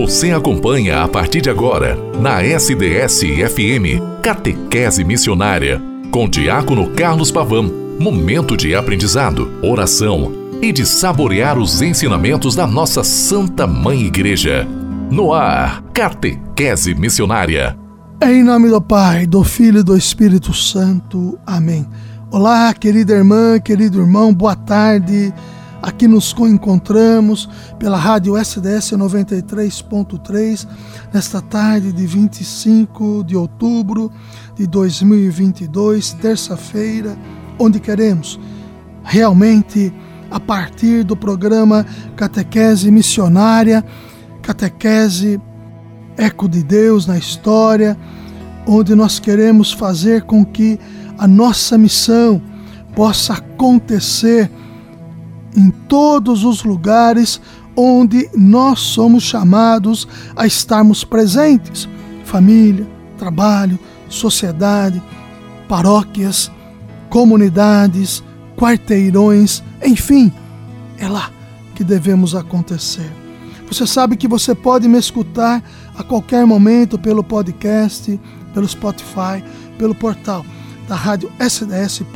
Você acompanha a partir de agora, na SDS-FM, Catequese Missionária, com Diácono Carlos Pavão. Momento de aprendizado, oração e de saborear os ensinamentos da nossa Santa Mãe Igreja. No ar, Catequese Missionária. Em nome do Pai, do Filho e do Espírito Santo. Amém. Olá, querida irmã, querido irmão, boa tarde. Aqui nos encontramos pela rádio SDS 93.3 nesta tarde de 25 de outubro de 2022, terça-feira, onde queremos realmente a partir do programa Catequese Missionária, Catequese Eco de Deus na história, onde nós queremos fazer com que a nossa missão possa acontecer em todos os lugares onde nós somos chamados a estarmos presentes família, trabalho, sociedade, paróquias, comunidades, quarteirões, enfim, é lá que devemos acontecer. Você sabe que você pode me escutar a qualquer momento pelo podcast, pelo Spotify, pelo portal da rádio sds.com.br.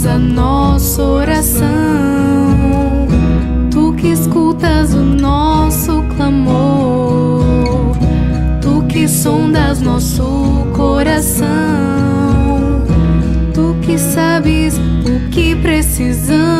ouves a nossa oração, tu que escutas o nosso clamor, tu que sondas nosso coração, tu que sabes o que precisamos.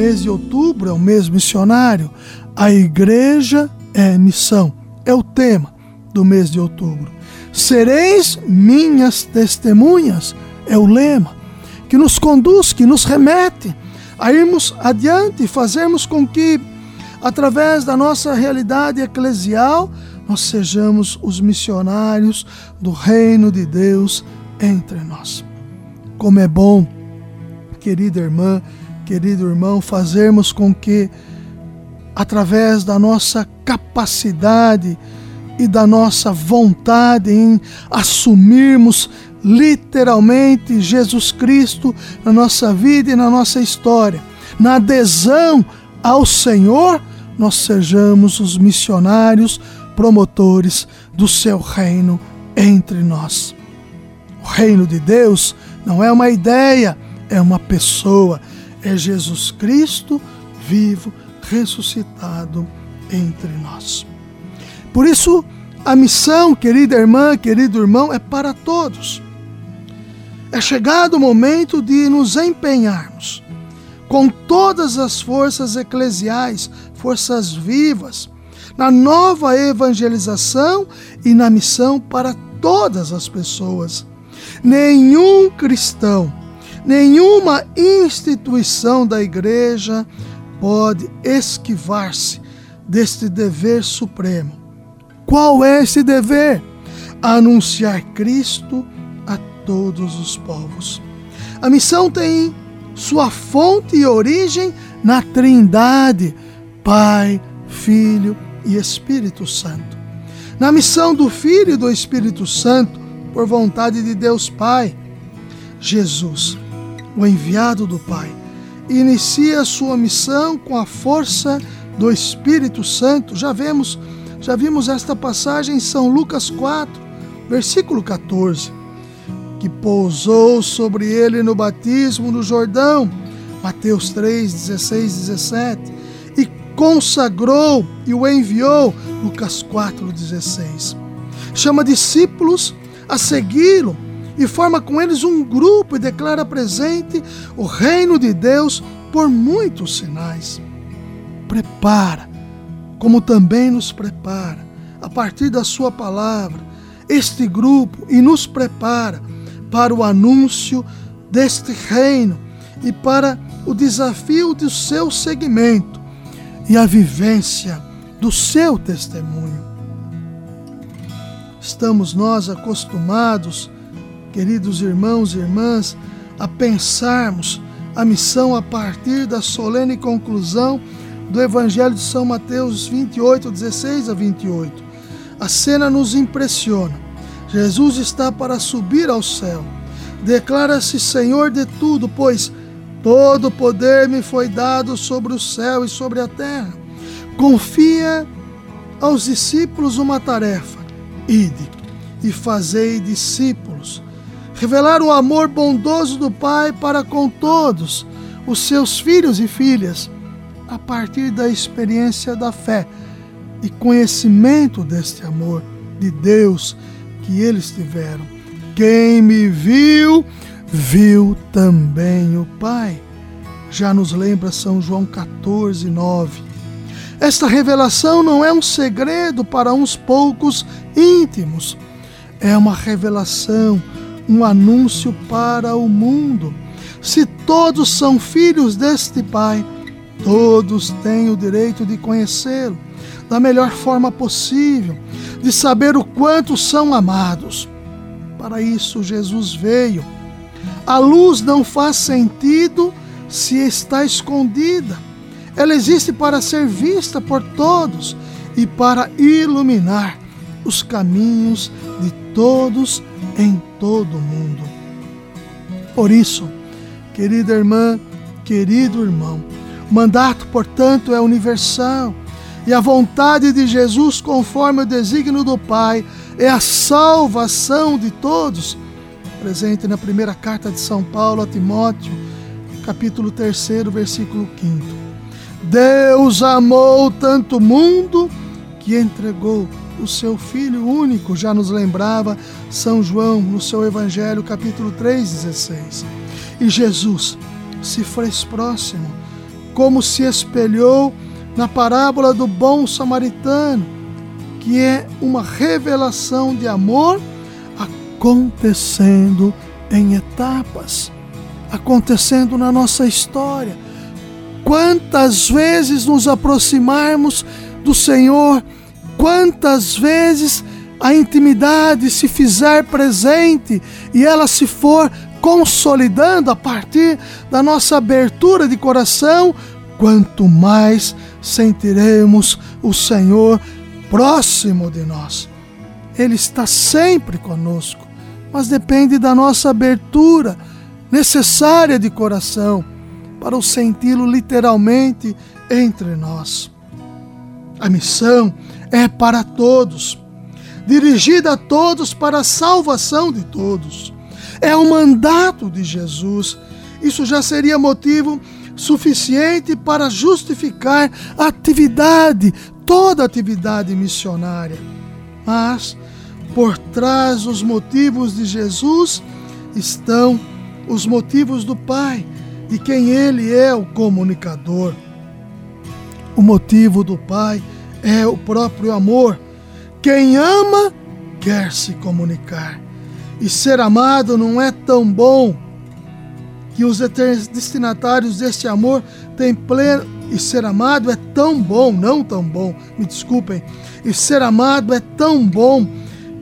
Mês de outubro é o mês missionário. A igreja é missão, é o tema do mês de outubro. Sereis minhas testemunhas, é o lema que nos conduz, que nos remete a irmos adiante e fazermos com que, através da nossa realidade eclesial, nós sejamos os missionários do reino de Deus entre nós. Como é bom, querida irmã, querido irmão, fazermos com que, através da nossa capacidade e da nossa vontade em assumirmos literalmente Jesus Cristo na nossa vida e na nossa história, na adesão ao Senhor, nós sejamos os missionários promotores do seu reino entre nós. O reino de Deus não é uma ideia, é uma pessoa, é Jesus Cristo vivo, ressuscitado entre nós. Por isso, a missão, querida irmã, querido irmão, é para todos. É chegado o momento de nos empenharmos com todas as forças eclesiais, forças vivas, na nova evangelização e na missão para todas as pessoas. Nenhum cristão, nenhuma instituição da igreja pode esquivar-se deste dever supremo. Qual é esse dever? Anunciar Cristo a todos os povos. A missão tem sua fonte e origem na Trindade, Pai, Filho e Espírito Santo. Na missão do Filho e do Espírito Santo, por vontade de Deus Pai, Jesus, o enviado do Pai, inicia sua missão com a força do Espírito Santo. Já vemos, já vimos esta passagem em São Lucas 4, versículo 14, que pousou sobre ele no batismo no Jordão. Mateus 3, 16, 17 consagrou e o enviou, Lucas 4,16. Chama discípulos a segui-lo e forma com eles um grupo e declara presente o reino de Deus por muitos sinais. Prepara, como também nos prepara, a partir da Sua palavra, este grupo e nos prepara para o anúncio deste reino e para o desafio do seu segmento e a vivência do seu testemunho. Estamos nós acostumados, queridos irmãos e irmãs, a pensarmos a missão a partir da solene conclusão do Evangelho de São Mateus 28, 16 a 28. A cena nos impressiona. Jesus está para subir ao céu. Declara-se Senhor de tudo, pois Todo poder me foi dado sobre o céu e sobre a terra. Confia aos discípulos uma tarefa: ide e fazei discípulos. Revelar o amor bondoso do Pai para com todos os seus filhos e filhas, a partir da experiência da fé e conhecimento deste amor de Deus que eles tiveram. Quem me viu, viu também o Pai. Já nos lembra São João 14, 9. Esta revelação não é um segredo para uns poucos íntimos, é uma revelação, um anúncio para o mundo. Se todos são filhos deste Pai, todos têm o direito de conhecê-lo da melhor forma possível, de saber o quanto são amados. Para isso, Jesus veio a luz não faz sentido se está escondida. Ela existe para ser vista por todos e para iluminar os caminhos de todos em todo mundo. Por isso, querida irmã, querido irmão, o mandato, portanto, é universal e a vontade de Jesus, conforme o desígnio do Pai, é a salvação de todos presente na primeira carta de São Paulo a Timóteo, capítulo 3, versículo 5. Deus amou tanto o mundo que entregou o seu Filho único, já nos lembrava São João no seu Evangelho, capítulo 3, 16. E Jesus se fez próximo, como se espelhou na parábola do bom samaritano, que é uma revelação de amor acontecendo em etapas, acontecendo na nossa história. Quantas vezes nos aproximarmos do Senhor, quantas vezes a intimidade se fizer presente e ela se for consolidando a partir da nossa abertura de coração, quanto mais sentiremos o Senhor próximo de nós. Ele está sempre conosco, mas depende da nossa abertura necessária de coração para o senti-lo literalmente entre nós. A missão é para todos, dirigida a todos para a salvação de todos. É o mandato de Jesus. Isso já seria motivo suficiente para justificar a atividade, toda atividade missionária. Mas por trás dos motivos de Jesus estão os motivos do Pai, de quem ele é o comunicador. O motivo do Pai é o próprio amor. Quem ama quer se comunicar. E ser amado não é tão bom que os destinatários deste amor têm pleno. E ser amado é tão bom, não tão bom, me desculpem. E ser amado é tão bom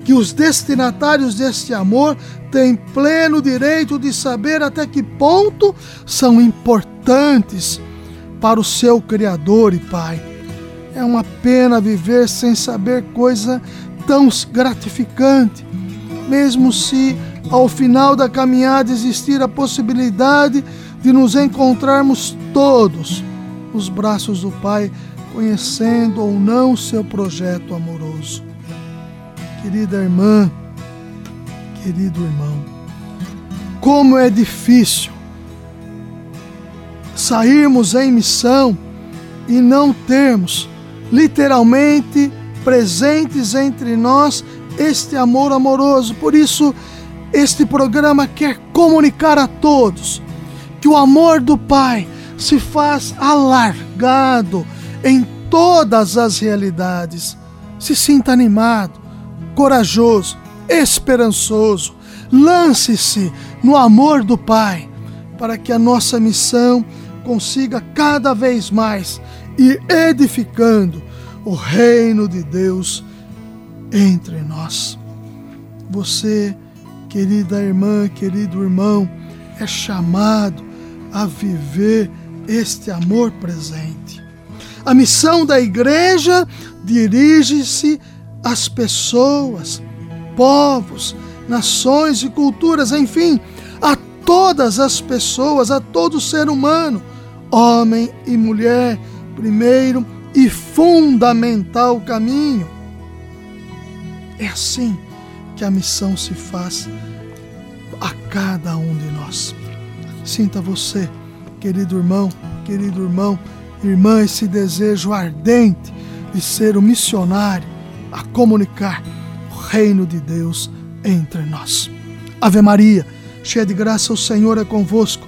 que os destinatários deste amor têm pleno direito de saber até que ponto são importantes para o seu Criador e Pai. É uma pena viver sem saber coisa tão gratificante, mesmo se ao final da caminhada existir a possibilidade de nos encontrarmos todos nos braços do Pai, conhecendo ou não seu projeto amoroso. Querida irmã, querido irmão, como é difícil sairmos em missão e não termos literalmente presentes entre nós este amor amoroso. Por isso, este programa quer comunicar a todos que o amor do Pai se faz alargado em todas as realidades. Se sinta animado, corajoso, esperançoso. Lance-se no amor do Pai para que a nossa missão consiga cada vez mais ir edificando o reino de Deus entre nós. Você, querida irmã, querido irmão, é chamado a viver este amor presente. A missão da igreja dirige-se às pessoas, povos, nações e culturas, enfim, a todas as pessoas, a todo ser humano, homem e mulher, primeiro e fundamental caminho. É assim que a missão se faz a cada um de nós. Sinta você, querido irmão, querido irmão, irmã, esse desejo ardente de ser o missionário a comunicar o reino de Deus entre nós. Ave Maria, cheia de graça, o Senhor é convosco.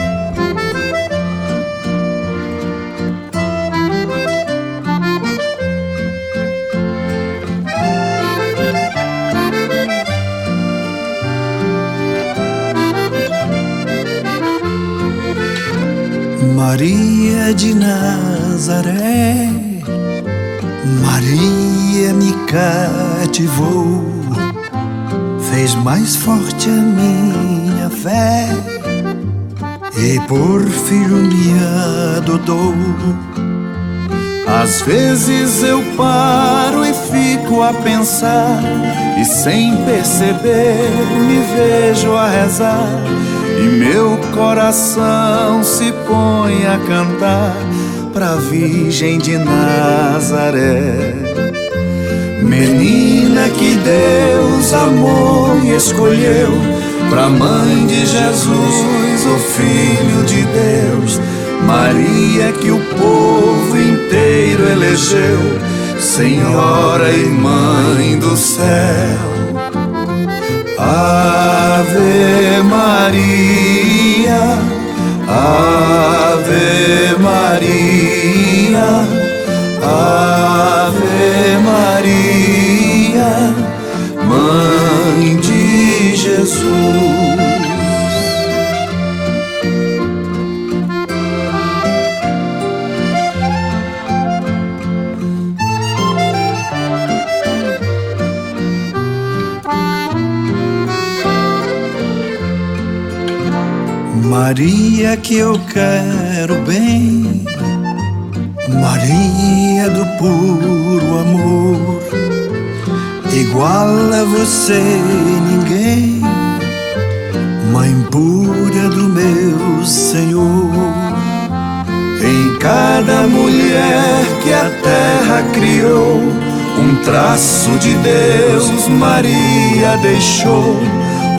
Maria de Nazaré, Maria me cativou, fez mais forte a minha fé e por filho me adotou. Às vezes eu paro e fico a pensar, e sem perceber me vejo a rezar e meu coração se põe a cantar pra Virgem de Nazaré. Menina que Deus amou e escolheu pra mãe de Jesus, o Filho de Deus, Maria que o povo inteiro elegeu, Senhora e Mãe do céu. Maria, Ave Maria, Ave Maria, Mãe de Jesus. Maria que eu quero bem, Maria do puro amor, igual a você ninguém, Mãe pura do meu Senhor. Em cada mulher que a terra criou, um traço de Deus Maria deixou.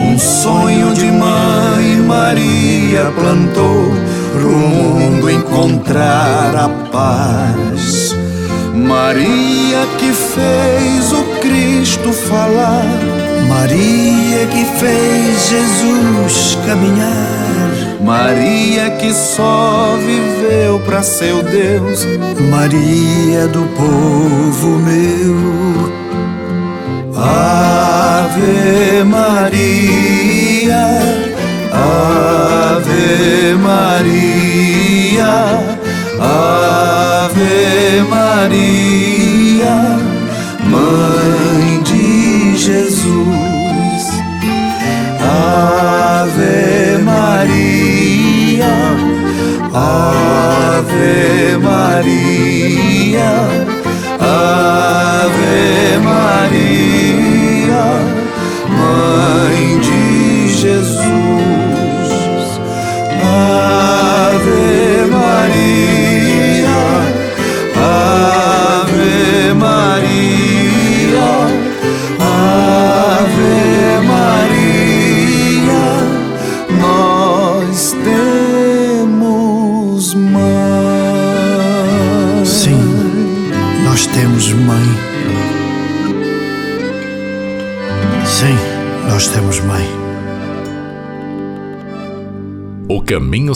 Um sonho de mãe plantou pro mundo encontrar a paz. Maria que fez o Cristo falar, Maria que fez Jesus caminhar, Maria que só viveu para seu Deus, Maria do povo meu. Ave Maria, Ave Maria, Ave Maria, Mãe de Jesus. Ave Maria, Ave